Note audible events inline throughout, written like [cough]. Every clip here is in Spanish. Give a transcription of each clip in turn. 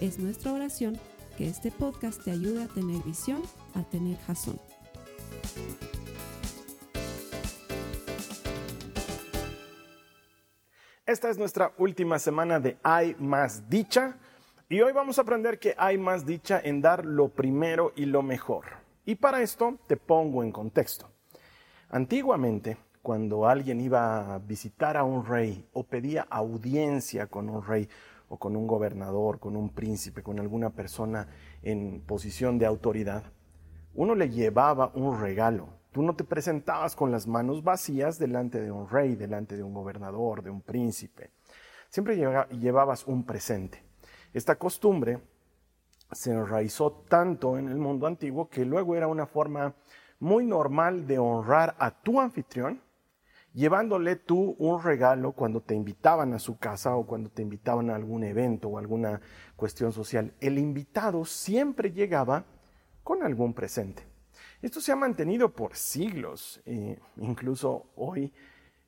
Es nuestra oración que este podcast te ayude a tener visión, a tener jazón. Esta es nuestra última semana de Hay más dicha y hoy vamos a aprender que hay más dicha en dar lo primero y lo mejor. Y para esto te pongo en contexto. Antiguamente, cuando alguien iba a visitar a un rey o pedía audiencia con un rey o con un gobernador, con un príncipe, con alguna persona en posición de autoridad, uno le llevaba un regalo. Tú no te presentabas con las manos vacías delante de un rey, delante de un gobernador, de un príncipe. Siempre llevabas un presente. Esta costumbre se enraizó tanto en el mundo antiguo que luego era una forma muy normal de honrar a tu anfitrión llevándole tú un regalo cuando te invitaban a su casa o cuando te invitaban a algún evento o alguna cuestión social. El invitado siempre llegaba con algún presente. Esto se ha mantenido por siglos, e incluso hoy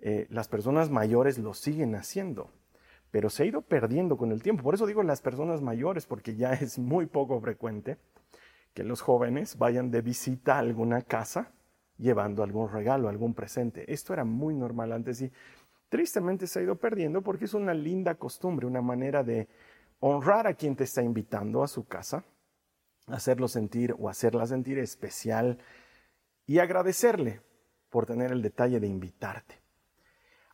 eh, las personas mayores lo siguen haciendo, pero se ha ido perdiendo con el tiempo. Por eso digo las personas mayores, porque ya [laughs] es muy poco frecuente que los jóvenes vayan de visita a alguna casa llevando algún regalo, algún presente. Esto era muy normal antes y tristemente se ha ido perdiendo porque es una linda costumbre, una manera de honrar a quien te está invitando a su casa, hacerlo sentir o hacerla sentir especial y agradecerle por tener el detalle de invitarte.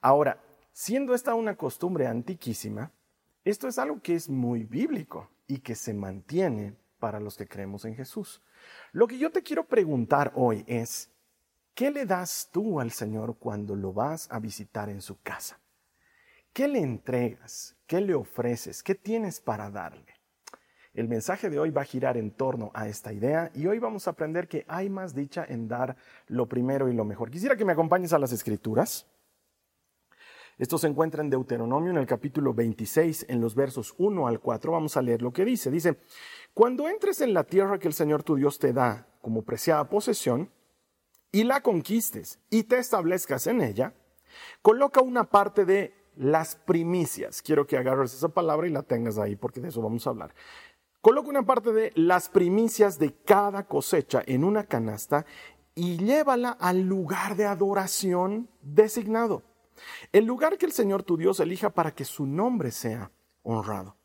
Ahora, siendo esta una costumbre antiquísima, esto es algo que es muy bíblico y que se mantiene para los que creemos en Jesús. Lo que yo te quiero preguntar hoy es, ¿Qué le das tú al Señor cuando lo vas a visitar en su casa? ¿Qué le entregas? ¿Qué le ofreces? ¿Qué tienes para darle? El mensaje de hoy va a girar en torno a esta idea y hoy vamos a aprender que hay más dicha en dar lo primero y lo mejor. Quisiera que me acompañes a las escrituras. Esto se encuentra en Deuteronomio en el capítulo 26, en los versos 1 al 4. Vamos a leer lo que dice. Dice, cuando entres en la tierra que el Señor tu Dios te da como preciada posesión, y la conquistes y te establezcas en ella, coloca una parte de las primicias. Quiero que agarres esa palabra y la tengas ahí porque de eso vamos a hablar. Coloca una parte de las primicias de cada cosecha en una canasta y llévala al lugar de adoración designado. El lugar que el Señor tu Dios elija para que su nombre sea honrado.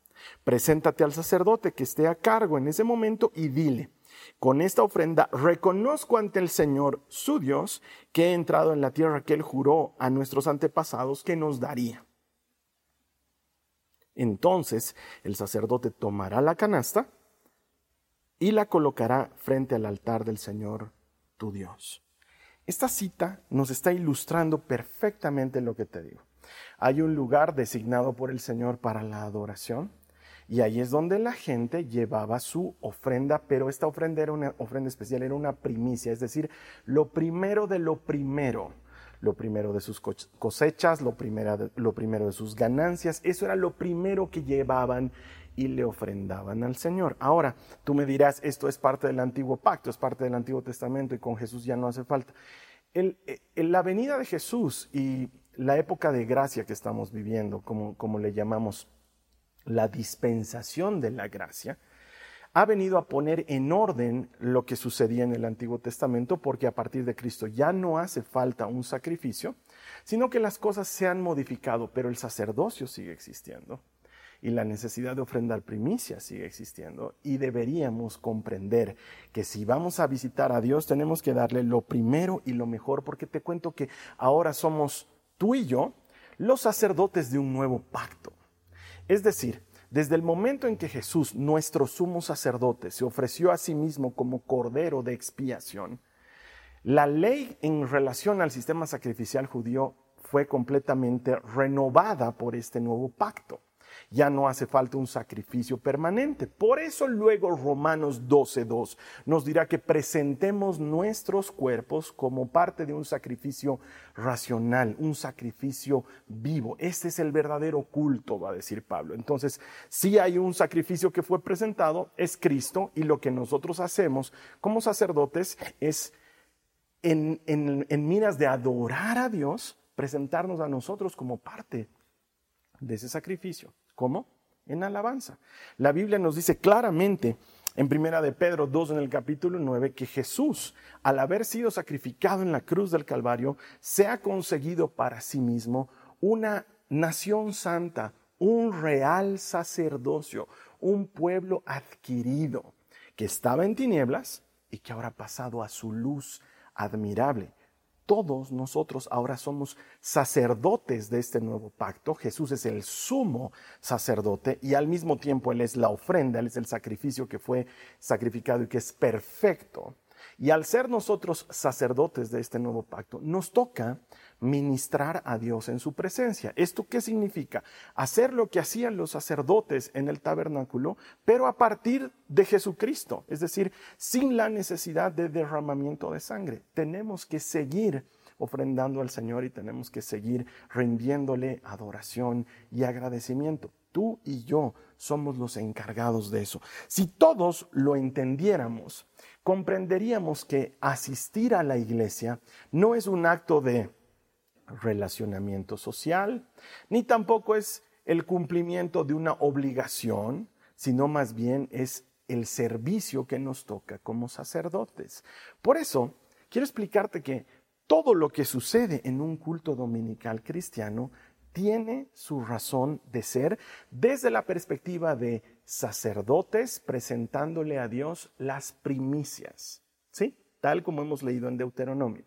Preséntate al sacerdote que esté a cargo en ese momento y dile, con esta ofrenda reconozco ante el Señor, su Dios, que he entrado en la tierra que Él juró a nuestros antepasados que nos daría. Entonces el sacerdote tomará la canasta y la colocará frente al altar del Señor, tu Dios. Esta cita nos está ilustrando perfectamente lo que te digo. Hay un lugar designado por el Señor para la adoración y ahí es donde la gente llevaba su ofrenda, pero esta ofrenda era una ofrenda especial, era una primicia, es decir, lo primero de lo primero, lo primero de sus cosechas, lo primero de, lo primero de sus ganancias, eso era lo primero que llevaban y le ofrendaban al Señor. Ahora, tú me dirás, esto es parte del antiguo pacto, es parte del Antiguo Testamento y con Jesús ya no hace falta. El, la venida de Jesús y la época de gracia que estamos viviendo, como, como le llamamos, la dispensación de la gracia, ha venido a poner en orden lo que sucedía en el Antiguo Testamento, porque a partir de Cristo ya no hace falta un sacrificio, sino que las cosas se han modificado, pero el sacerdocio sigue existiendo y la necesidad de ofrendar primicia sigue existiendo y deberíamos comprender que si vamos a visitar a Dios tenemos que darle lo primero y lo mejor, porque te cuento que ahora somos tú y yo los sacerdotes de un nuevo pacto. Es decir, desde el momento en que Jesús, nuestro sumo sacerdote, se ofreció a sí mismo como cordero de expiación, la ley en relación al sistema sacrificial judío fue completamente renovada por este nuevo pacto. Ya no hace falta un sacrificio permanente. Por eso luego Romanos 12.2 nos dirá que presentemos nuestros cuerpos como parte de un sacrificio racional, un sacrificio vivo. Este es el verdadero culto, va a decir Pablo. Entonces, si hay un sacrificio que fue presentado, es Cristo, y lo que nosotros hacemos como sacerdotes es en, en miras de adorar a Dios, presentarnos a nosotros como parte de ese sacrificio. ¿Cómo? En alabanza. La Biblia nos dice claramente en Primera de Pedro 2 en el capítulo 9 que Jesús, al haber sido sacrificado en la cruz del Calvario, se ha conseguido para sí mismo una nación santa, un real sacerdocio, un pueblo adquirido que estaba en tinieblas y que ahora ha pasado a su luz admirable todos nosotros ahora somos sacerdotes de este nuevo pacto. Jesús es el sumo sacerdote y al mismo tiempo Él es la ofrenda, Él es el sacrificio que fue sacrificado y que es perfecto. Y al ser nosotros sacerdotes de este nuevo pacto, nos toca ministrar a Dios en su presencia. ¿Esto qué significa? Hacer lo que hacían los sacerdotes en el tabernáculo, pero a partir de Jesucristo, es decir, sin la necesidad de derramamiento de sangre. Tenemos que seguir ofrendando al Señor y tenemos que seguir rindiéndole adoración y agradecimiento. Tú y yo somos los encargados de eso. Si todos lo entendiéramos, comprenderíamos que asistir a la iglesia no es un acto de relacionamiento social, ni tampoco es el cumplimiento de una obligación, sino más bien es el servicio que nos toca como sacerdotes. Por eso, quiero explicarte que todo lo que sucede en un culto dominical cristiano tiene su razón de ser desde la perspectiva de sacerdotes presentándole a Dios las primicias, ¿sí? Tal como hemos leído en Deuteronomio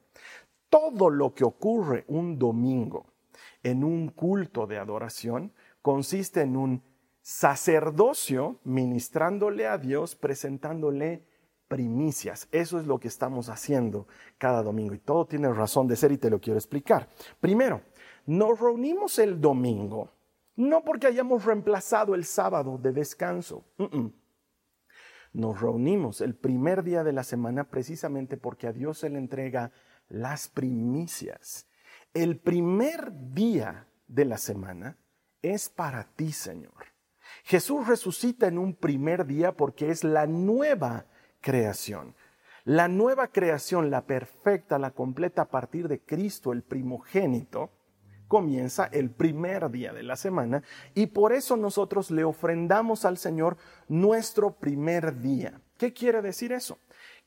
todo lo que ocurre un domingo en un culto de adoración consiste en un sacerdocio ministrándole a Dios, presentándole primicias. Eso es lo que estamos haciendo cada domingo y todo tiene razón de ser y te lo quiero explicar. Primero, nos reunimos el domingo no porque hayamos reemplazado el sábado de descanso. Nos reunimos el primer día de la semana precisamente porque a Dios se le entrega las primicias. El primer día de la semana es para ti, Señor. Jesús resucita en un primer día porque es la nueva creación. La nueva creación, la perfecta, la completa a partir de Cristo, el primogénito, comienza el primer día de la semana y por eso nosotros le ofrendamos al Señor nuestro primer día. ¿Qué quiere decir eso?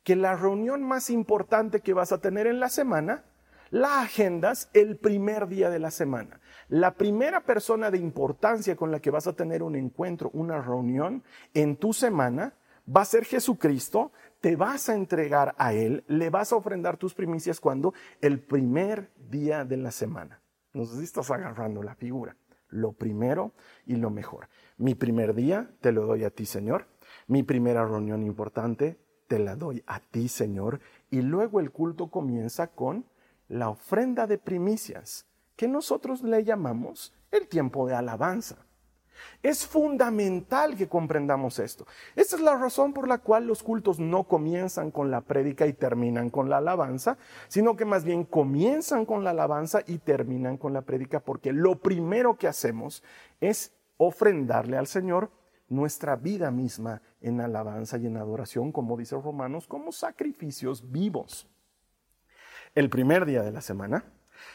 que la reunión más importante que vas a tener en la semana, la agendas el primer día de la semana. La primera persona de importancia con la que vas a tener un encuentro, una reunión en tu semana, va a ser Jesucristo, te vas a entregar a Él, le vas a ofrendar tus primicias cuando el primer día de la semana. No sé si estás agarrando la figura. Lo primero y lo mejor. Mi primer día te lo doy a ti, Señor. Mi primera reunión importante te la doy a ti, Señor. Y luego el culto comienza con la ofrenda de primicias, que nosotros le llamamos el tiempo de alabanza. Es fundamental que comprendamos esto. Esta es la razón por la cual los cultos no comienzan con la prédica y terminan con la alabanza, sino que más bien comienzan con la alabanza y terminan con la prédica, porque lo primero que hacemos es ofrendarle al Señor nuestra vida misma en alabanza y en adoración, como dice Romanos, como sacrificios vivos. El primer día de la semana,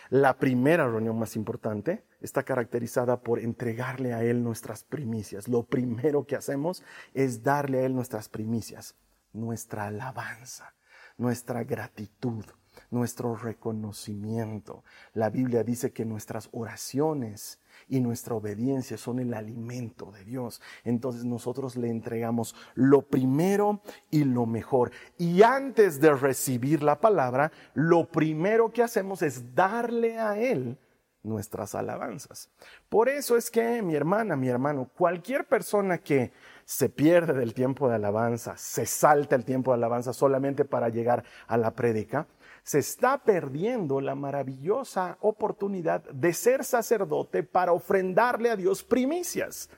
la primera reunión más importante, está caracterizada por entregarle a Él nuestras primicias. Lo primero que hacemos es darle a Él nuestras primicias, nuestra alabanza, nuestra gratitud, nuestro reconocimiento. La Biblia dice que nuestras oraciones y nuestra obediencia son el alimento de Dios. Entonces nosotros le entregamos lo primero y lo mejor. Y antes de recibir la palabra, lo primero que hacemos es darle a Él nuestras alabanzas. Por eso es que mi hermana, mi hermano, cualquier persona que se pierde del tiempo de alabanza, se salta el tiempo de alabanza solamente para llegar a la prédica, se está perdiendo la maravillosa oportunidad de ser sacerdote para ofrendarle a Dios primicias.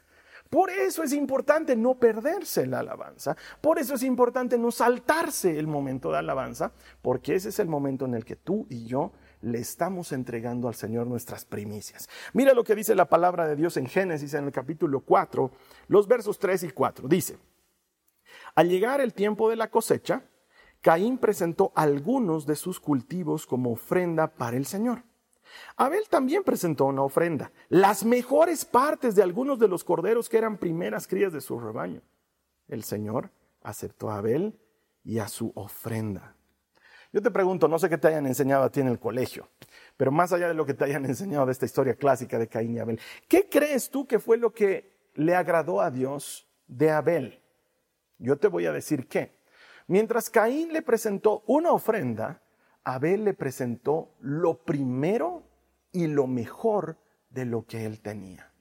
Por eso es importante no perderse la alabanza, por eso es importante no saltarse el momento de alabanza, porque ese es el momento en el que tú y yo le estamos entregando al Señor nuestras primicias. Mira lo que dice la palabra de Dios en Génesis en el capítulo 4, los versos 3 y 4. Dice, al llegar el tiempo de la cosecha, Caín presentó algunos de sus cultivos como ofrenda para el Señor. Abel también presentó una ofrenda, las mejores partes de algunos de los corderos que eran primeras crías de su rebaño. El Señor aceptó a Abel y a su ofrenda. Yo te pregunto, no sé qué te hayan enseñado a ti en el colegio, pero más allá de lo que te hayan [laughs] enseñado de esta historia clásica de Caín y Abel, ¿qué crees tú que fue lo que le agradó a Dios de Abel? Yo te voy a decir qué. Mientras Caín le presentó una ofrenda, Abel le presentó lo primero y lo mejor de lo que él tenía.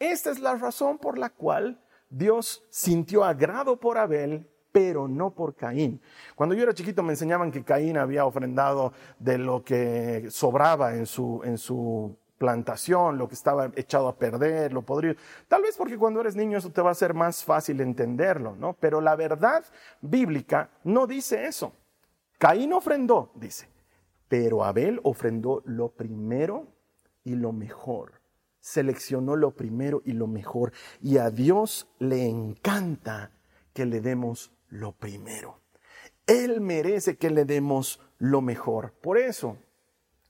Esta es la razón por la cual Dios sintió agrado por Abel pero no por Caín. Cuando yo era chiquito me enseñaban que Caín había ofrendado de lo que sobraba en su, en su plantación, lo que estaba echado a perder, lo podrido. Tal vez porque cuando eres niño eso te va a ser más fácil entenderlo, ¿no? Pero la verdad bíblica no dice eso. Caín ofrendó, dice, pero Abel ofrendó lo primero y lo mejor. Seleccionó lo primero y lo mejor. Y a Dios le encanta que le demos lo primero. Él merece que le demos lo mejor. Por eso,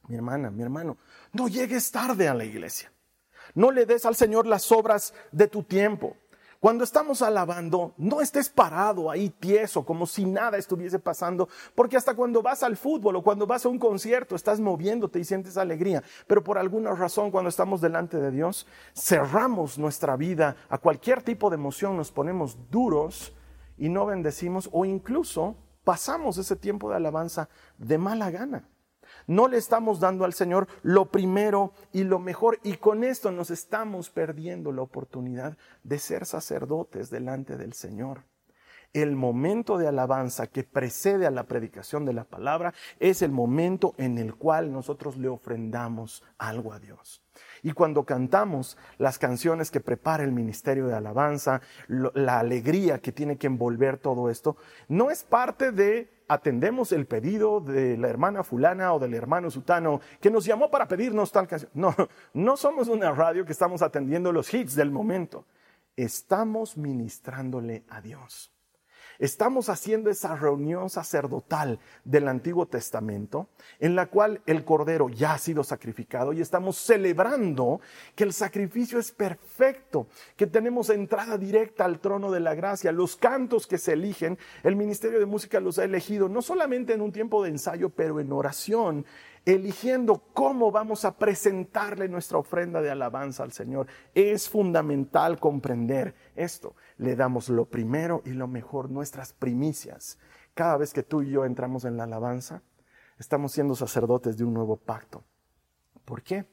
mi hermana, mi hermano, no llegues tarde a la iglesia. No le des al Señor las obras de tu tiempo. Cuando estamos alabando, no estés parado ahí tieso, como si nada estuviese pasando, porque hasta cuando vas al fútbol o cuando vas a un concierto, estás moviéndote y sientes alegría. Pero por alguna razón, cuando estamos delante de Dios, cerramos nuestra vida a cualquier tipo de emoción, nos ponemos duros y no bendecimos o incluso pasamos ese tiempo de alabanza de mala gana. No le estamos dando al Señor lo primero y lo mejor y con esto nos estamos perdiendo la oportunidad de ser sacerdotes delante del Señor. El momento de alabanza que precede a la predicación de la palabra es el momento en el cual nosotros le ofrendamos algo a Dios. Y cuando cantamos las canciones que prepara el ministerio de alabanza, la alegría que tiene que envolver todo esto, no es parte de atendemos el pedido de la hermana fulana o del hermano sutano que nos llamó para pedirnos tal canción. No, [laughs] no somos una radio que estamos atendiendo los hits del momento. Estamos ministrándole a Dios. Estamos haciendo esa reunión sacerdotal del Antiguo Testamento en la cual el Cordero ya ha sido sacrificado y estamos celebrando que el sacrificio es perfecto, que tenemos entrada directa al trono de la gracia. Los cantos que se eligen, el Ministerio de Música los ha elegido no solamente en un tiempo de ensayo, pero en oración eligiendo cómo vamos a presentarle nuestra ofrenda de alabanza al Señor. Es fundamental comprender esto. Le damos lo primero y lo mejor, nuestras primicias. Cada vez que tú y yo entramos en la alabanza, estamos siendo sacerdotes de un nuevo pacto. ¿Por qué?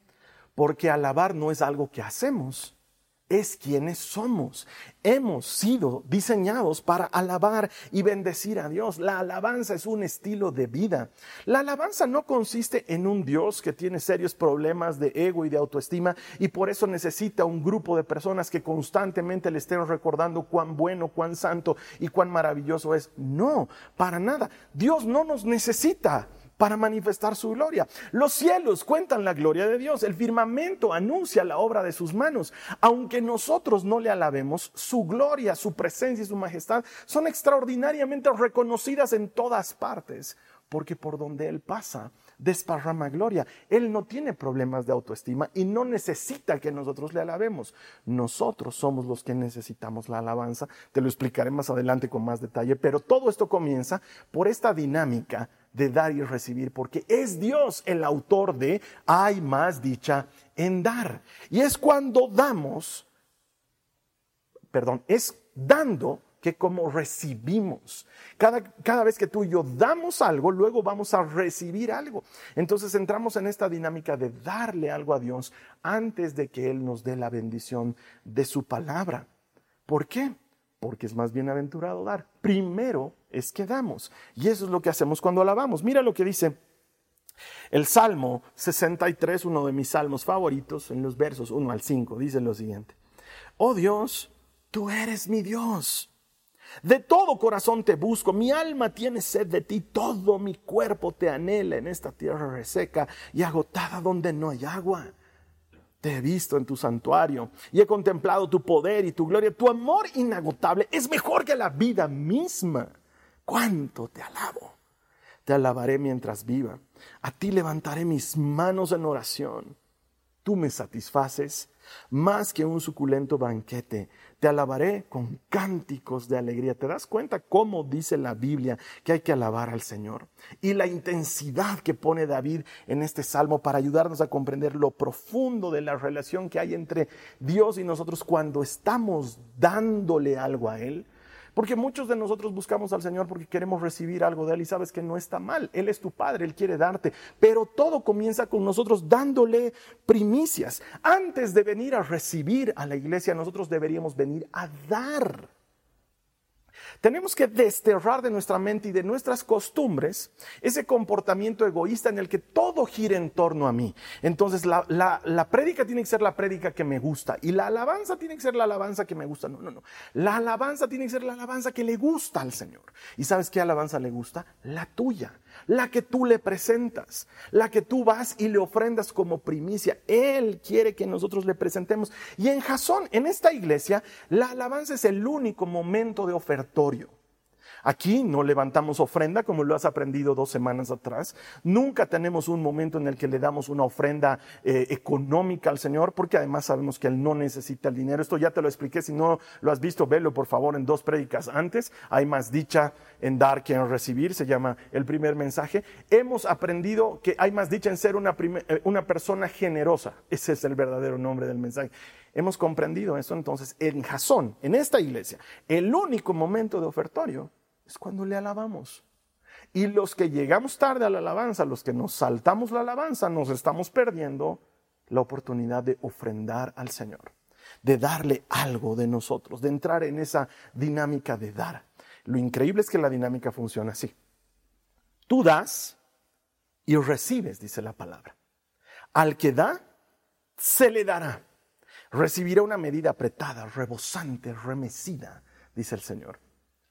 Porque alabar no es algo que hacemos, es quienes somos. Hemos sido diseñados para alabar y bendecir a Dios. La alabanza es un estilo de vida. La alabanza no consiste en un Dios que tiene serios problemas de ego y de autoestima y por eso necesita un grupo de personas que constantemente le estén recordando cuán bueno, cuán santo y cuán maravilloso es. No, para nada. Dios no nos necesita para manifestar su gloria. Los cielos cuentan la gloria de Dios, el firmamento anuncia la obra de sus manos. Aunque nosotros no le alabemos, su gloria, su presencia y su majestad son extraordinariamente reconocidas en todas partes, porque por donde Él pasa, desparrama gloria. Él no tiene problemas de autoestima y no necesita que nosotros le alabemos. Nosotros somos los que necesitamos la alabanza. Te lo explicaré más adelante con más detalle, pero todo esto comienza por esta dinámica de dar y recibir, porque es Dios el autor de hay más dicha en dar. Y es cuando damos, perdón, es dando que como recibimos. Cada, cada, vez que tú y yo damos algo, luego vamos a recibir algo. Entonces entramos en esta dinámica de darle algo a Dios antes de que Él nos dé la bendición de su palabra. ¿Por qué? Porque es más bienaventurado dar primero es que damos. Y eso es lo que hacemos cuando alabamos. Mira lo que dice el Salmo 63, uno de mis salmos favoritos, en los versos 1 al 5, dice lo siguiente. Oh Dios, tú eres mi Dios. De todo corazón te busco, mi alma tiene sed de ti, todo mi cuerpo te anhela en esta tierra reseca y agotada donde no hay agua. Te he visto en tu santuario y he contemplado tu poder y tu gloria. Tu amor inagotable es mejor que la vida misma. ¿Cuánto te alabo? Te alabaré mientras viva. A ti levantaré mis manos en oración. Tú me satisfaces más que un suculento banquete. Te alabaré con cánticos de alegría. ¿Te das cuenta cómo dice la Biblia que hay que alabar al Señor? Y la intensidad que pone David en este salmo para ayudarnos a comprender lo profundo de la relación que hay entre Dios y nosotros cuando estamos dándole algo a Él porque muchos de nosotros buscamos al Señor porque queremos recibir algo de Él y sabes que no está mal. Él es tu Padre, Él quiere darte. Pero todo comienza con nosotros dándole primicias. Antes de venir a recibir a la iglesia, nosotros deberíamos venir a dar. Tenemos que desterrar de nuestra mente y de nuestras costumbres ese comportamiento egoísta en el que todo gira en torno a mí. Entonces la, la, prédica tiene que ser la prédica que me gusta y la alabanza tiene que ser la alabanza que me gusta. No, no, no. La alabanza tiene que ser la alabanza que le gusta al Señor. ¿Y sabes qué alabanza le gusta? La tuya la que tú le presentas, la que tú vas y le ofrendas como primicia. Él quiere que nosotros le presentemos. Y en Jasón, en esta iglesia, la alabanza es el único momento de ofertorio. Aquí no levantamos ofrenda como lo has aprendido dos semanas atrás. Nunca tenemos un momento en el que le damos una ofrenda eh, económica al Señor, porque además sabemos que Él no necesita el dinero. Esto ya te lo expliqué. Si no lo has visto, velo por favor en dos prédicas antes. Hay más dicha en dar que en recibir, se llama el primer mensaje. Hemos aprendido que hay más dicha en ser una, eh, una persona generosa. Ese es el verdadero nombre del mensaje. Hemos comprendido eso entonces en Jasón, en esta iglesia. El único momento de ofertorio es cuando le alabamos. Y los que llegamos tarde a la alabanza, los que nos saltamos la alabanza, nos estamos perdiendo la oportunidad de ofrendar al Señor, de darle algo de nosotros, de entrar en esa dinámica de dar. Lo increíble es que la dinámica funciona así. Tú das y recibes, dice la palabra. Al que da, se le dará. Recibirá una medida apretada, rebosante, remecida, dice el Señor.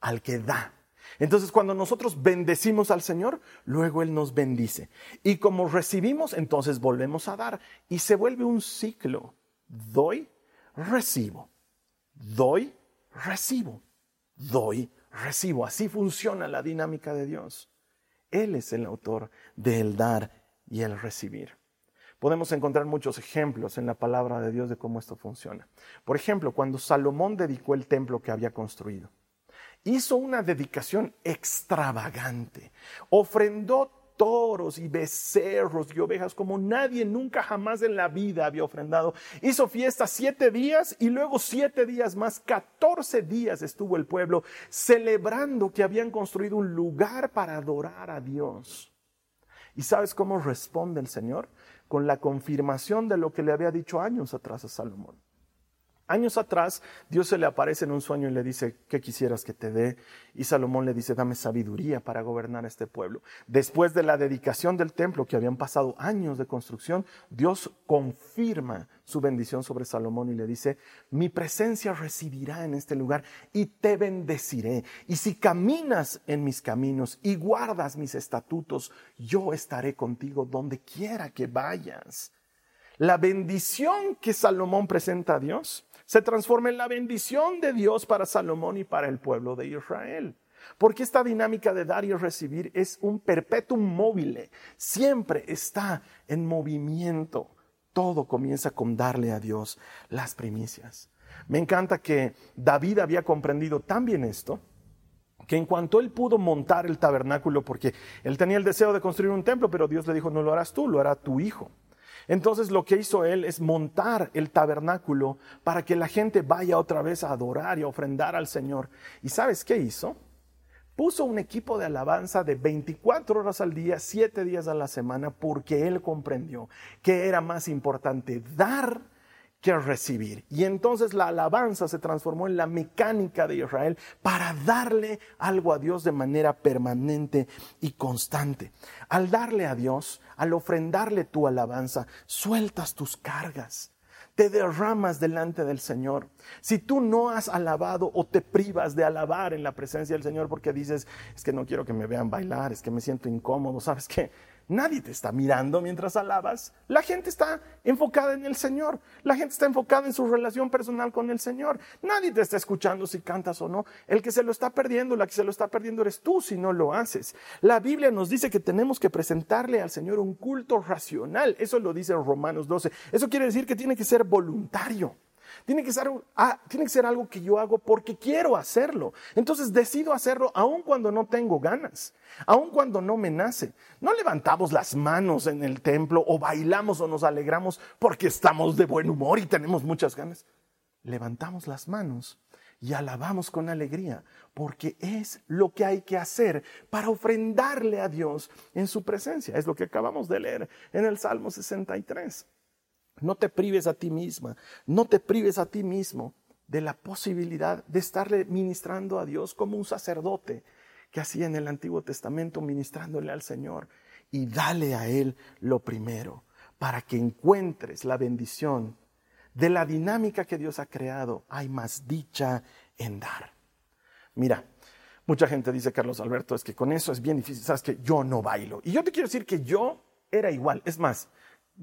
Al que da. Entonces cuando nosotros bendecimos al Señor, luego Él nos bendice. Y como recibimos, entonces volvemos a dar. Y se vuelve un ciclo. Doy, recibo. Doy, recibo. Doy, recibo. Así funciona la dinámica de Dios. Él es el autor del dar y el recibir. Podemos encontrar muchos ejemplos en la palabra de Dios de cómo esto funciona. Por ejemplo, cuando Salomón dedicó el templo que había construido hizo una dedicación extravagante, ofrendó toros y becerros y ovejas como nadie nunca jamás en la vida había ofrendado. Hizo fiesta siete días y luego siete días más, catorce días estuvo el pueblo celebrando que habían construido un lugar para adorar a Dios. ¿Y sabes cómo responde el Señor? Con la confirmación de lo que le había dicho años atrás a Salomón. Años atrás, Dios se le aparece en un sueño y le dice, ¿qué quisieras que te dé? Y Salomón le dice, dame sabiduría para gobernar este pueblo. Después de la dedicación del templo, que habían pasado años de construcción, Dios confirma su bendición sobre Salomón y le dice, mi presencia residirá en este lugar y te bendeciré. Y si caminas en mis caminos y guardas mis estatutos, yo estaré contigo donde quiera que vayas. La bendición que Salomón presenta a Dios se transforma en la bendición de Dios para Salomón y para el pueblo de Israel. Porque esta dinámica de dar y recibir es un perpetuum móvil, siempre está en movimiento. Todo comienza con darle a Dios las primicias. Me encanta que David había comprendido tan bien esto, que en cuanto él pudo montar el tabernáculo, porque él tenía el deseo de construir un templo, pero Dios le dijo, no lo harás tú, lo hará tu hijo. Entonces lo que hizo él es montar el tabernáculo para que la gente vaya otra vez a adorar y a ofrendar al Señor. ¿Y sabes qué hizo? Puso un equipo de alabanza de 24 horas al día, 7 días a la semana, porque él comprendió que era más importante dar que recibir. Y entonces la alabanza se transformó en la mecánica de Israel para darle algo a Dios de manera permanente y constante. Al darle a Dios, al ofrendarle tu alabanza, sueltas tus cargas te derramas delante del Señor. Si tú no has alabado o te privas de alabar en la presencia del Señor porque dices, es que no quiero que me vean bailar, es que me siento incómodo, ¿sabes qué? Nadie te está mirando mientras alabas. La gente está enfocada en el Señor. La gente está enfocada en su relación personal con el Señor. Nadie te está escuchando si cantas o no. El que se lo está perdiendo, la que se lo está perdiendo eres tú si no lo haces. La Biblia nos dice que tenemos que presentarle al Señor un culto racional. Eso lo dice en Romanos 12. Eso quiere decir que tiene que ser voluntario. Tiene que, ser, ah, tiene que ser algo que yo hago porque quiero hacerlo. Entonces decido hacerlo aun cuando no tengo ganas, aun cuando no me nace. No levantamos las manos en el templo o bailamos o nos alegramos porque estamos de buen humor y tenemos muchas ganas. Levantamos las manos y alabamos con alegría, porque es lo que hay que hacer para ofrendarle a Dios en su presencia. Es lo que acabamos de leer en el Salmo 63. No te prives a ti misma, no te prives a ti mismo de la posibilidad de estarle ministrando a Dios como un sacerdote que hacía en el Antiguo Testamento ministrándole al Señor. Y dale a Él lo primero para que encuentres la bendición de la dinámica que Dios ha creado. Hay más dicha en dar. Mira, mucha gente dice, Carlos Alberto, es que con eso es bien difícil. Sabes que yo no bailo. Y yo te quiero decir que yo era igual. Es más,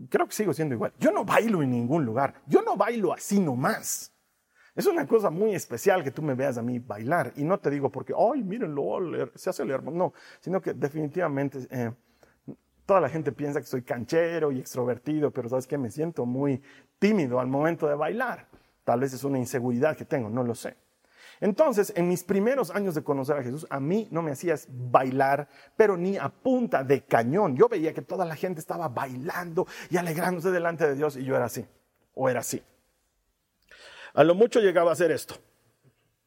creo que sigo siendo igual. Yo no bailo en ningún lugar. Yo no bailo así nomás. Es una cosa muy especial que tú me veas a mí bailar. Y no te digo porque, ay, mírenlo, se hace el hermano. No, sino que definitivamente eh, toda la gente piensa que soy canchero y extrovertido, pero sabes que me siento muy tímido al momento de bailar. Tal vez es una inseguridad que tengo, no lo sé. Entonces, en mis primeros años de conocer a Jesús, a mí no me hacías bailar, pero ni a punta de cañón. Yo veía que toda la gente estaba bailando y alegrándose delante de Dios y yo era así, o era así. A lo mucho llegaba a hacer esto,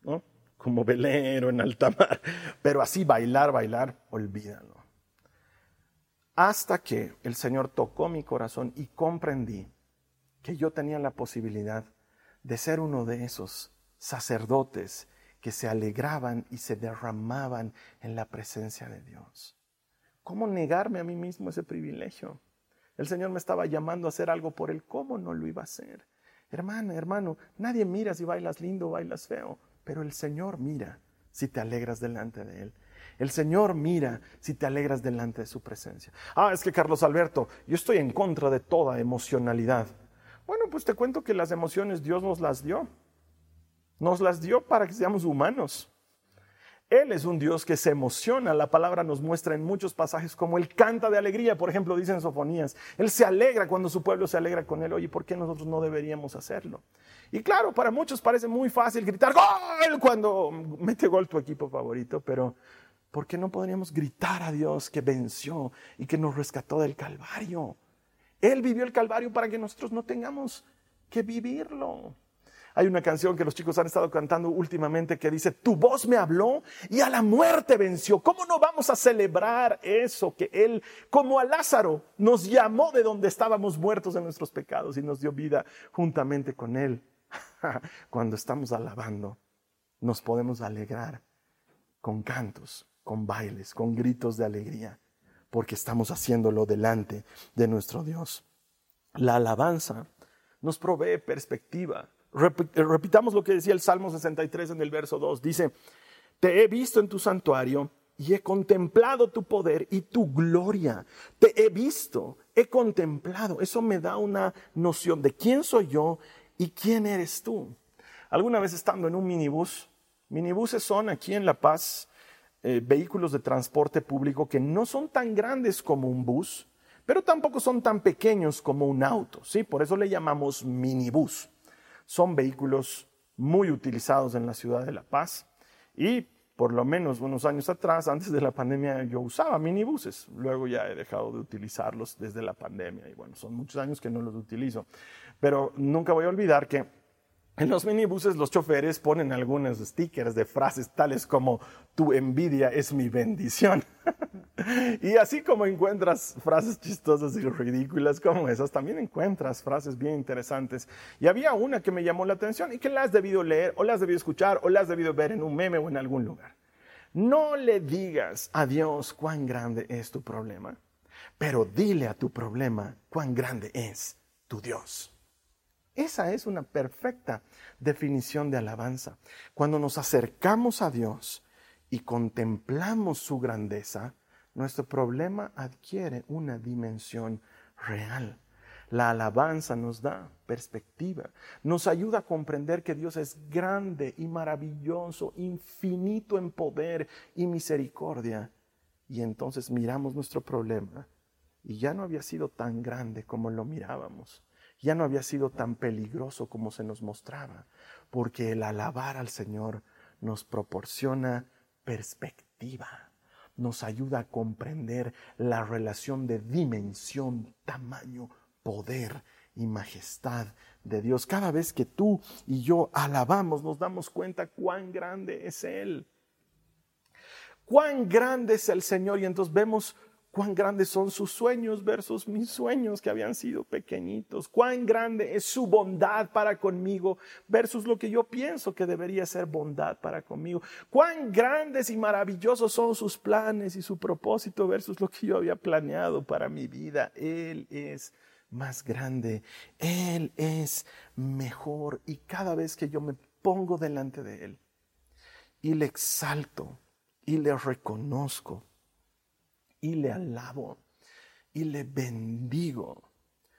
¿no? Como velero en alta mar, pero así bailar, bailar, olvídalo. Hasta que el Señor tocó mi corazón y comprendí que yo tenía la posibilidad de ser uno de esos sacerdotes que se alegraban y se derramaban en la presencia de Dios. ¿Cómo negarme a mí mismo ese privilegio? El Señor me estaba llamando a hacer algo por Él, ¿cómo no lo iba a hacer? Hermana, hermano, nadie mira si bailas lindo o bailas feo, pero el Señor mira si te alegras delante de Él. El Señor mira si te alegras delante de su presencia. Ah, es que Carlos Alberto, yo estoy en contra de toda emocionalidad. Bueno, pues te cuento que las emociones Dios nos las dio. Nos las dio para que seamos humanos. Él es un Dios que se emociona. La palabra nos muestra en muchos pasajes como Él canta de alegría. Por ejemplo, dicen Sofonías. Él se alegra cuando su pueblo se alegra con Él. Oye, ¿por qué nosotros no deberíamos hacerlo? Y claro, para muchos parece muy fácil gritar gol cuando mete gol tu equipo favorito, pero ¿por qué no podríamos gritar a Dios que venció y que nos rescató del Calvario? Él vivió el Calvario para que nosotros no tengamos que vivirlo. Hay una canción que los chicos han estado cantando últimamente que dice, tu voz me habló y a la muerte venció. ¿Cómo no vamos a celebrar eso? Que Él, como a Lázaro, nos llamó de donde estábamos muertos en nuestros pecados y nos dio vida juntamente con Él. [laughs] Cuando estamos alabando, nos podemos alegrar con cantos, con bailes, con gritos de alegría, porque estamos haciéndolo delante de nuestro Dios. La alabanza nos provee perspectiva, Repitamos lo que decía el Salmo 63 en el verso 2. Dice, te he visto en tu santuario y he contemplado tu poder y tu gloria. Te he visto, he contemplado. Eso me da una noción de quién soy yo y quién eres tú. Alguna vez estando en un minibús, minibuses son aquí en La Paz eh, vehículos de transporte público que no son tan grandes como un bus, pero tampoco son tan pequeños como un auto, ¿sí? Por eso le llamamos minibús son vehículos muy utilizados en la ciudad de La Paz y por lo menos unos años atrás, antes de la pandemia, yo usaba minibuses. Luego ya he dejado de utilizarlos desde la pandemia y bueno, son muchos años que no los utilizo. Pero nunca voy a olvidar que en los minibuses los choferes ponen algunos stickers de frases tales como tu envidia es mi bendición. [laughs] Y así como encuentras frases chistosas y ridículas como esas, también encuentras frases bien interesantes. Y había una que me llamó la atención y que la has debido leer o la has debido escuchar o la has debido ver en un meme o en algún lugar. No le digas a Dios cuán grande es tu problema, pero dile a tu problema cuán grande es tu Dios. Esa es una perfecta definición de alabanza. Cuando nos acercamos a Dios y contemplamos su grandeza, nuestro problema adquiere una dimensión real. La alabanza nos da perspectiva, nos ayuda a comprender que Dios es grande y maravilloso, infinito en poder y misericordia. Y entonces miramos nuestro problema y ya no había sido tan grande como lo mirábamos, ya no había sido tan peligroso como se nos mostraba, porque el alabar al Señor nos proporciona perspectiva nos ayuda a comprender la relación de dimensión, tamaño, poder y majestad de Dios. Cada vez que tú y yo alabamos, nos damos cuenta cuán grande es Él. Cuán grande es el Señor y entonces vemos cuán grandes son sus sueños versus mis sueños que habían sido pequeñitos, cuán grande es su bondad para conmigo versus lo que yo pienso que debería ser bondad para conmigo, cuán grandes y maravillosos son sus planes y su propósito versus lo que yo había planeado para mi vida. Él es más grande, Él es mejor y cada vez que yo me pongo delante de Él y le exalto y le reconozco, y le alabo y le bendigo,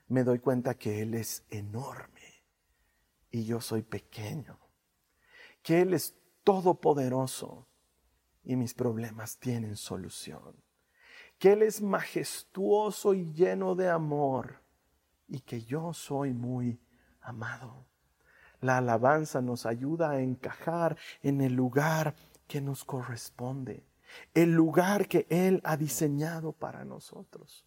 me doy cuenta que Él es enorme y yo soy pequeño, que Él es todopoderoso y mis problemas tienen solución, que Él es majestuoso y lleno de amor y que yo soy muy amado. La alabanza nos ayuda a encajar en el lugar que nos corresponde el lugar que Él ha diseñado para nosotros.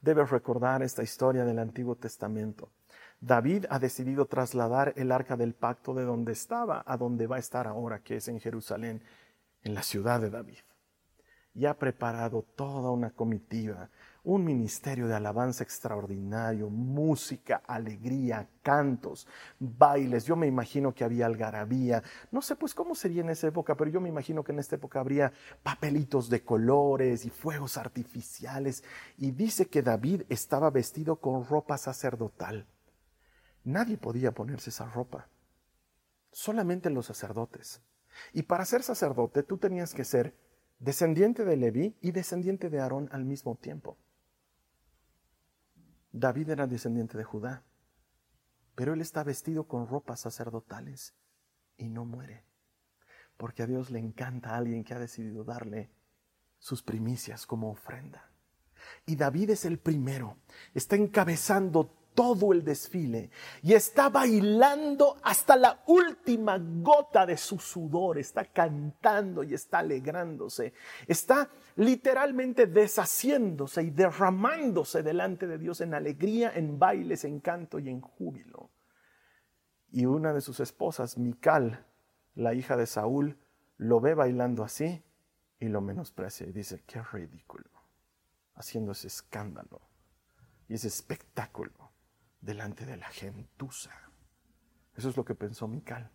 Debes recordar esta historia del Antiguo Testamento. David ha decidido trasladar el arca del pacto de donde estaba a donde va a estar ahora, que es en Jerusalén, en la ciudad de David. Y ha preparado toda una comitiva un ministerio de alabanza extraordinario, música, alegría, cantos, bailes. Yo me imagino que había algarabía. No sé pues cómo sería en esa época, pero yo me imagino que en esta época habría papelitos de colores y fuegos artificiales. Y dice que David estaba vestido con ropa sacerdotal. Nadie podía ponerse esa ropa, solamente los sacerdotes. Y para ser sacerdote tú tenías que ser descendiente de Leví y descendiente de Aarón al mismo tiempo. David era descendiente de Judá, pero él está vestido con ropas sacerdotales y no muere, porque a Dios le encanta alguien que ha decidido darle sus primicias como ofrenda. Y David es el primero, está encabezando todo el desfile y está bailando hasta la última gota de su sudor, está cantando y está alegrándose, está literalmente deshaciéndose y derramándose delante de Dios en alegría, en bailes, en canto y en júbilo. Y una de sus esposas, Mical, la hija de Saúl, lo ve bailando así y lo menosprecia y dice, qué ridículo, haciendo ese escándalo y ese espectáculo delante de la gentuza. Eso es lo que pensó Mical.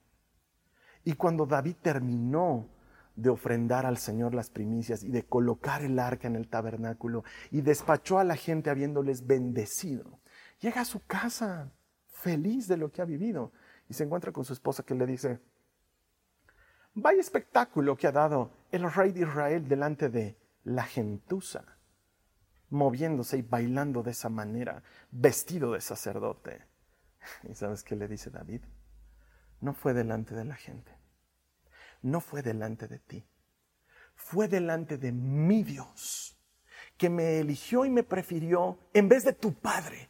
Y cuando David terminó de ofrendar al Señor las primicias y de colocar el arca en el tabernáculo y despachó a la gente habiéndoles bendecido, llega a su casa feliz de lo que ha vivido y se encuentra con su esposa que le dice, vaya espectáculo que ha dado el rey de Israel delante de la gentuza moviéndose y bailando de esa manera, vestido de sacerdote. [laughs] ¿Y sabes qué le dice David? No fue delante de la gente, no fue delante de ti, fue delante de mi Dios, que me eligió y me prefirió en vez de tu Padre,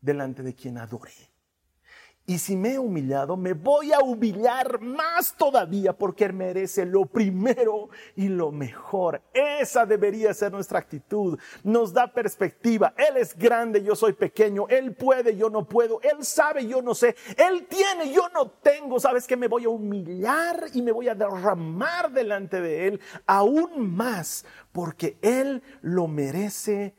delante de quien adoré. Y si me he humillado, me voy a humillar más todavía porque Él merece lo primero y lo mejor. Esa debería ser nuestra actitud. Nos da perspectiva. Él es grande, yo soy pequeño. Él puede, yo no puedo. Él sabe, yo no sé. Él tiene, yo no tengo. ¿Sabes que Me voy a humillar y me voy a derramar delante de Él aún más porque Él lo merece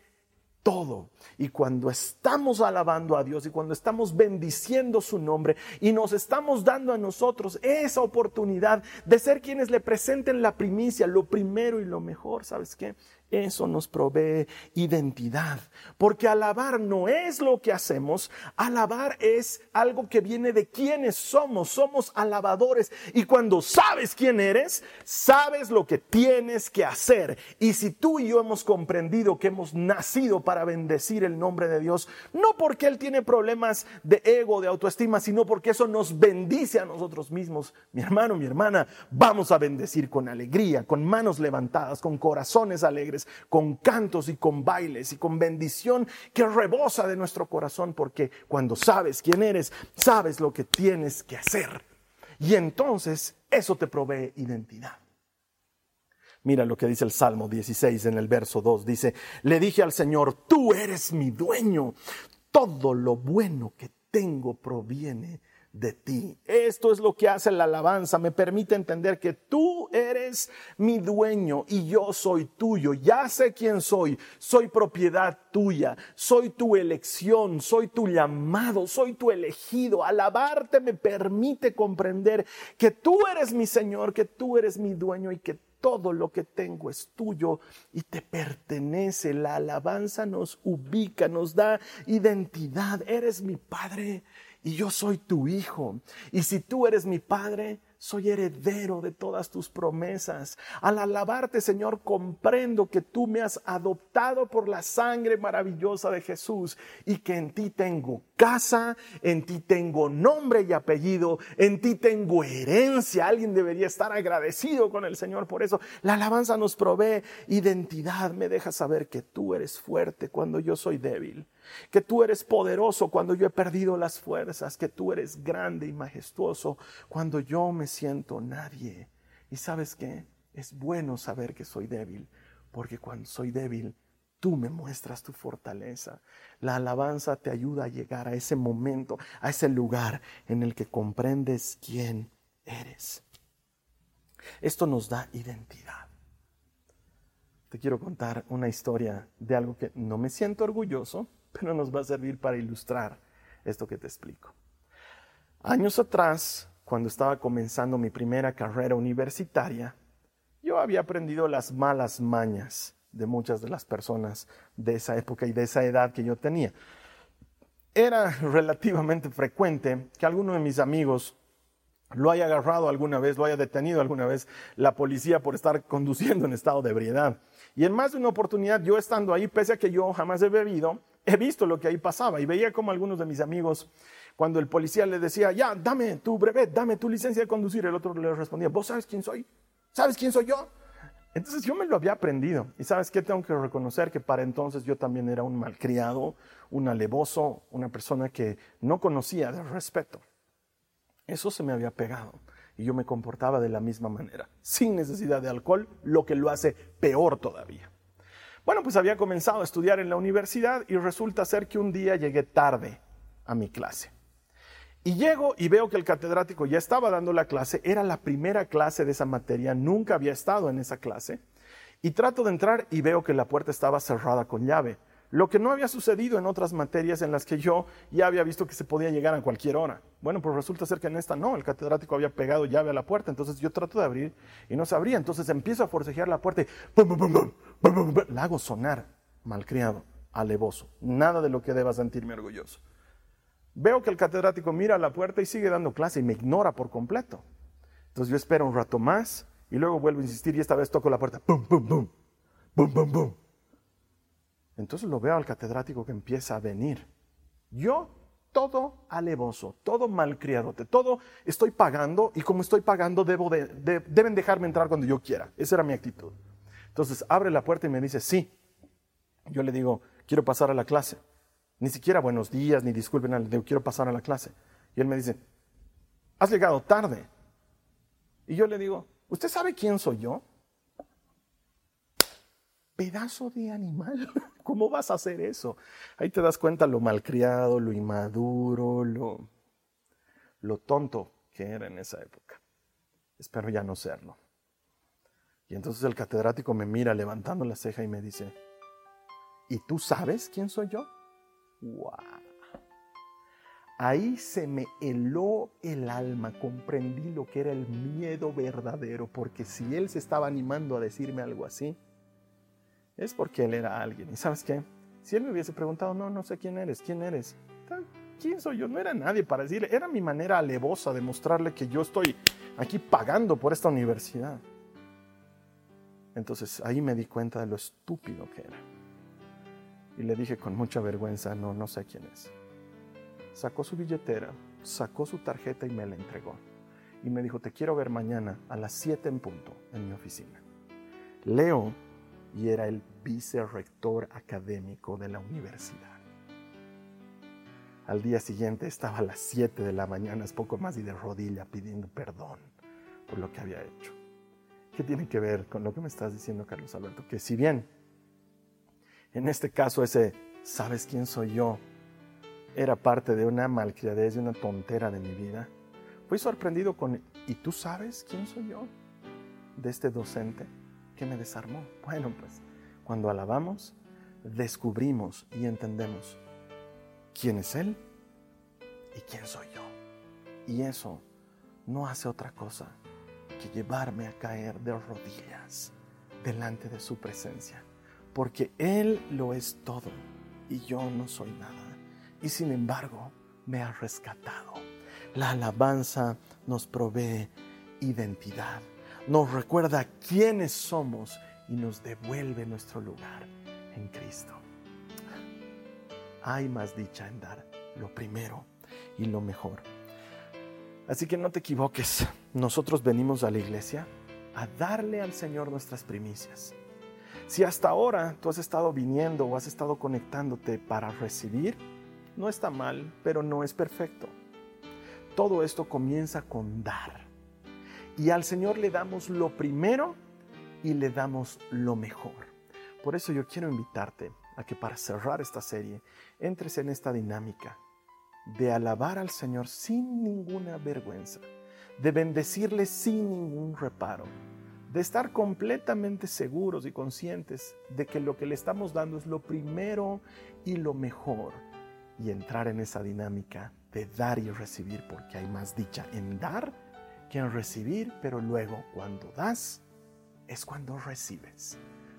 todo. Y cuando estamos alabando a Dios y cuando estamos bendiciendo su nombre y nos estamos dando a nosotros esa oportunidad de ser quienes le presenten la primicia, lo primero y lo mejor, ¿sabes qué? Eso nos provee identidad, porque alabar no es lo que hacemos, alabar es algo que viene de quienes somos, somos alabadores y cuando sabes quién eres, sabes lo que tienes que hacer. Y si tú y yo hemos comprendido que hemos nacido para bendecir el nombre de Dios, no porque Él tiene problemas de ego, de autoestima, sino porque eso nos bendice a nosotros mismos, mi hermano, mi hermana, vamos a bendecir con alegría, con manos levantadas, con corazones alegres con cantos y con bailes y con bendición que rebosa de nuestro corazón, porque cuando sabes quién eres, sabes lo que tienes que hacer. Y entonces eso te provee identidad. Mira lo que dice el Salmo 16 en el verso 2. Dice, le dije al Señor, tú eres mi dueño. Todo lo bueno que tengo proviene de ti. Esto es lo que hace la alabanza. Me permite entender que tú eres mi dueño y yo soy tuyo. Ya sé quién soy. Soy propiedad tuya. Soy tu elección. Soy tu llamado. Soy tu elegido. Alabarte me permite comprender que tú eres mi Señor, que tú eres mi dueño y que todo lo que tengo es tuyo y te pertenece. La alabanza nos ubica, nos da identidad. Eres mi Padre y yo soy tu hijo. Y si tú eres mi padre, soy heredero de todas tus promesas. Al alabarte, Señor, comprendo que tú me has adoptado por la sangre maravillosa de Jesús y que en ti tengo casa, en ti tengo nombre y apellido, en ti tengo herencia. Alguien debería estar agradecido con el Señor por eso. La alabanza nos provee identidad, me deja saber que tú eres fuerte cuando yo soy débil que tú eres poderoso cuando yo he perdido las fuerzas, que tú eres grande y majestuoso cuando yo me siento nadie. Y sabes qué? Es bueno saber que soy débil, porque cuando soy débil, tú me muestras tu fortaleza. La alabanza te ayuda a llegar a ese momento, a ese lugar en el que comprendes quién eres. Esto nos da identidad. Te quiero contar una historia de algo que no me siento orgulloso, pero nos va a servir para ilustrar esto que te explico. Años atrás, cuando estaba comenzando mi primera carrera universitaria, yo había aprendido las malas mañas de muchas de las personas de esa época y de esa edad que yo tenía. Era [laughs] relativamente frecuente que alguno de mis amigos lo haya agarrado alguna vez, lo haya detenido alguna vez la policía por estar conduciendo en estado de ebriedad. Y en más de una oportunidad, yo estando ahí, pese a que yo jamás he bebido, he visto lo que ahí pasaba y veía como algunos de mis amigos, cuando el policía le decía, ya, dame tu brevet, dame tu licencia de conducir, el otro le respondía, ¿vos sabes quién soy? ¿Sabes quién soy yo? Entonces yo me lo había aprendido. Y sabes qué, tengo que reconocer que para entonces yo también era un malcriado, un alevoso, una persona que no conocía de respeto. Eso se me había pegado. Y yo me comportaba de la misma manera, sin necesidad de alcohol, lo que lo hace peor todavía. Bueno, pues había comenzado a estudiar en la universidad y resulta ser que un día llegué tarde a mi clase. Y llego y veo que el catedrático ya estaba dando la clase, era la primera clase de esa materia, nunca había estado en esa clase. Y trato de entrar y veo que la puerta estaba cerrada con llave, lo que no había sucedido en otras materias en las que yo ya había visto que se podía llegar a cualquier hora. Bueno, pues resulta ser que en esta no, el catedrático había pegado llave a la puerta, entonces yo trato de abrir y no se abría, entonces empiezo a forcejear la puerta y la hago sonar malcriado, alevoso, nada de lo que deba sentirme orgulloso. Veo que el catedrático mira a la puerta y sigue dando clase y me ignora por completo. Entonces yo espero un rato más y luego vuelvo a insistir y esta vez toco la puerta. ¡Bum, bum, bum! ¡Bum, bum, bum! Entonces lo veo al catedrático que empieza a venir. Yo todo alevoso, todo malcriadote, todo estoy pagando y como estoy pagando debo deben dejarme entrar cuando yo quiera. Esa era mi actitud. Entonces abre la puerta y me dice, sí. Yo le digo, quiero pasar a la clase. Ni siquiera buenos días, ni disculpen, le quiero pasar a la clase. Y él me dice, has llegado tarde. Y yo le digo, ¿usted sabe quién soy yo? Pedazo de animal, [laughs] ¿cómo vas a hacer eso? Ahí te das cuenta lo malcriado, lo inmaduro, lo, lo tonto que era en esa época. Espero ya no serlo. Y entonces el catedrático me mira levantando la ceja y me dice, ¿y tú sabes quién soy yo? Ahí se me heló el alma, comprendí lo que era el miedo verdadero, porque si él se estaba animando a decirme algo así, es porque él era alguien. ¿Y sabes qué? Si él me hubiese preguntado, no, no sé quién eres, quién eres, ¿quién soy yo? No era nadie para decirle, era mi manera alevosa de mostrarle que yo estoy aquí pagando por esta universidad. Entonces ahí me di cuenta de lo estúpido que era. Y le dije con mucha vergüenza, no, no sé quién es. Sacó su billetera, sacó su tarjeta y me la entregó. Y me dijo, te quiero ver mañana a las 7 en punto en mi oficina. Leo y era el vicerrector académico de la universidad. Al día siguiente estaba a las 7 de la mañana, es poco más y de rodilla pidiendo perdón por lo que había hecho. ¿Qué tiene que ver con lo que me estás diciendo, Carlos Alberto? Que si bien en este caso ese ¿sabes quién soy yo? era parte de una malcriadez, de una tontera de mi vida, fui sorprendido con ¿y tú sabes quién soy yo? De este docente que me desarmó. Bueno, pues cuando alabamos, descubrimos y entendemos quién es Él y quién soy yo. Y eso no hace otra cosa que llevarme a caer de rodillas delante de su presencia, porque Él lo es todo y yo no soy nada. Y sin embargo, me ha rescatado. La alabanza nos provee identidad, nos recuerda quiénes somos y nos devuelve nuestro lugar en Cristo. Hay más dicha en dar lo primero y lo mejor Así que no te equivoques, nosotros venimos a la iglesia a darle al Señor nuestras primicias. Si hasta ahora tú has estado viniendo o has estado conectándote para recibir, no está mal, pero no es perfecto. Todo esto comienza con dar. Y al Señor le damos lo primero y le damos lo mejor. Por eso yo quiero invitarte a que para cerrar esta serie entres en esta dinámica de alabar al Señor sin ninguna vergüenza, de bendecirle sin ningún reparo, de estar completamente seguros y conscientes de que lo que le estamos dando es lo primero y lo mejor, y entrar en esa dinámica de dar y recibir, porque hay más dicha en dar que en recibir, pero luego cuando das es cuando recibes.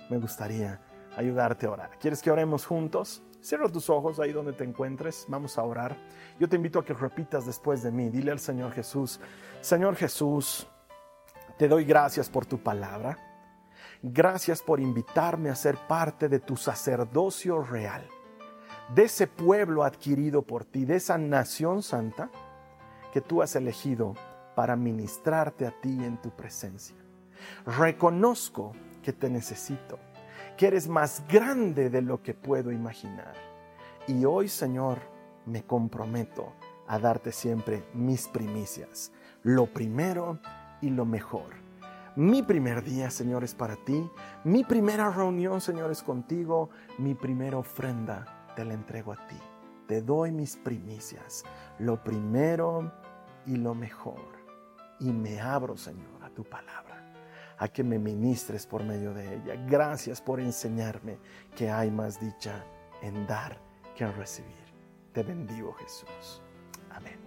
Me gustaría ayudarte a orar. ¿Quieres que oremos juntos? Cierra tus ojos ahí donde te encuentres. Vamos a orar. Yo te invito a que repitas después de mí. Dile al Señor Jesús, Señor Jesús, te doy gracias por tu palabra. Gracias por invitarme a ser parte de tu sacerdocio real, de ese pueblo adquirido por ti, de esa nación santa que tú has elegido para ministrarte a ti en tu presencia. Reconozco que te necesito que eres más grande de lo que puedo imaginar. Y hoy, Señor, me comprometo a darte siempre mis primicias, lo primero y lo mejor. Mi primer día, Señor, es para ti. Mi primera reunión, Señor, es contigo. Mi primera ofrenda te la entrego a ti. Te doy mis primicias, lo primero y lo mejor. Y me abro, Señor, a tu palabra a que me ministres por medio de ella. Gracias por enseñarme que hay más dicha en dar que en recibir. Te bendigo Jesús. Amén.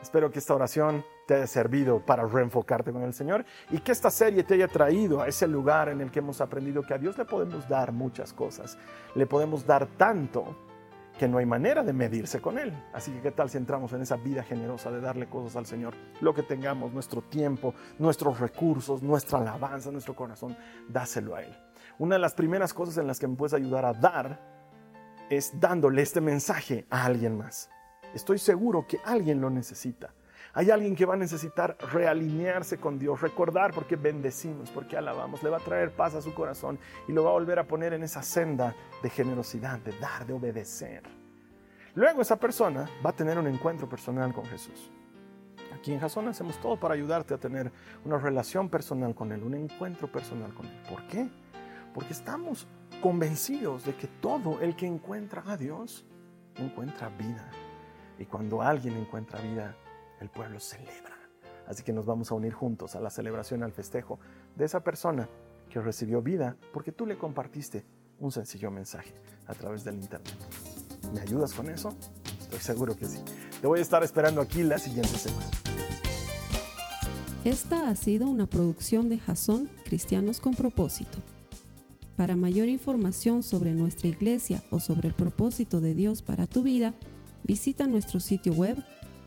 Espero que esta oración te haya servido para reenfocarte con el Señor y que esta serie te haya traído a ese lugar en el que hemos aprendido que a Dios le podemos dar muchas cosas. Le podemos dar tanto que no hay manera de medirse con Él. Así que qué tal si entramos en esa vida generosa de darle cosas al Señor, lo que tengamos, nuestro tiempo, nuestros recursos, nuestra alabanza, nuestro corazón, dáselo a Él. Una de las primeras cosas en las que me puedes ayudar a dar es dándole este mensaje a alguien más. Estoy seguro que alguien lo necesita. Hay alguien que va a necesitar realinearse con Dios, recordar por qué bendecimos, por qué alabamos, le va a traer paz a su corazón y lo va a volver a poner en esa senda de generosidad, de dar, de obedecer. Luego esa persona va a tener un encuentro personal con Jesús. Aquí en Jason hacemos todo para ayudarte a tener una relación personal con Él, un encuentro personal con Él. ¿Por qué? Porque estamos convencidos de que todo el que encuentra a Dios encuentra vida. Y cuando alguien encuentra vida, el pueblo celebra. Así que nos vamos a unir juntos a la celebración, al festejo de esa persona que recibió vida porque tú le compartiste un sencillo mensaje a través del Internet. ¿Me ayudas con eso? Estoy seguro que sí. Te voy a estar esperando aquí la siguiente semana. Esta ha sido una producción de Jason Cristianos con Propósito. Para mayor información sobre nuestra iglesia o sobre el propósito de Dios para tu vida, visita nuestro sitio web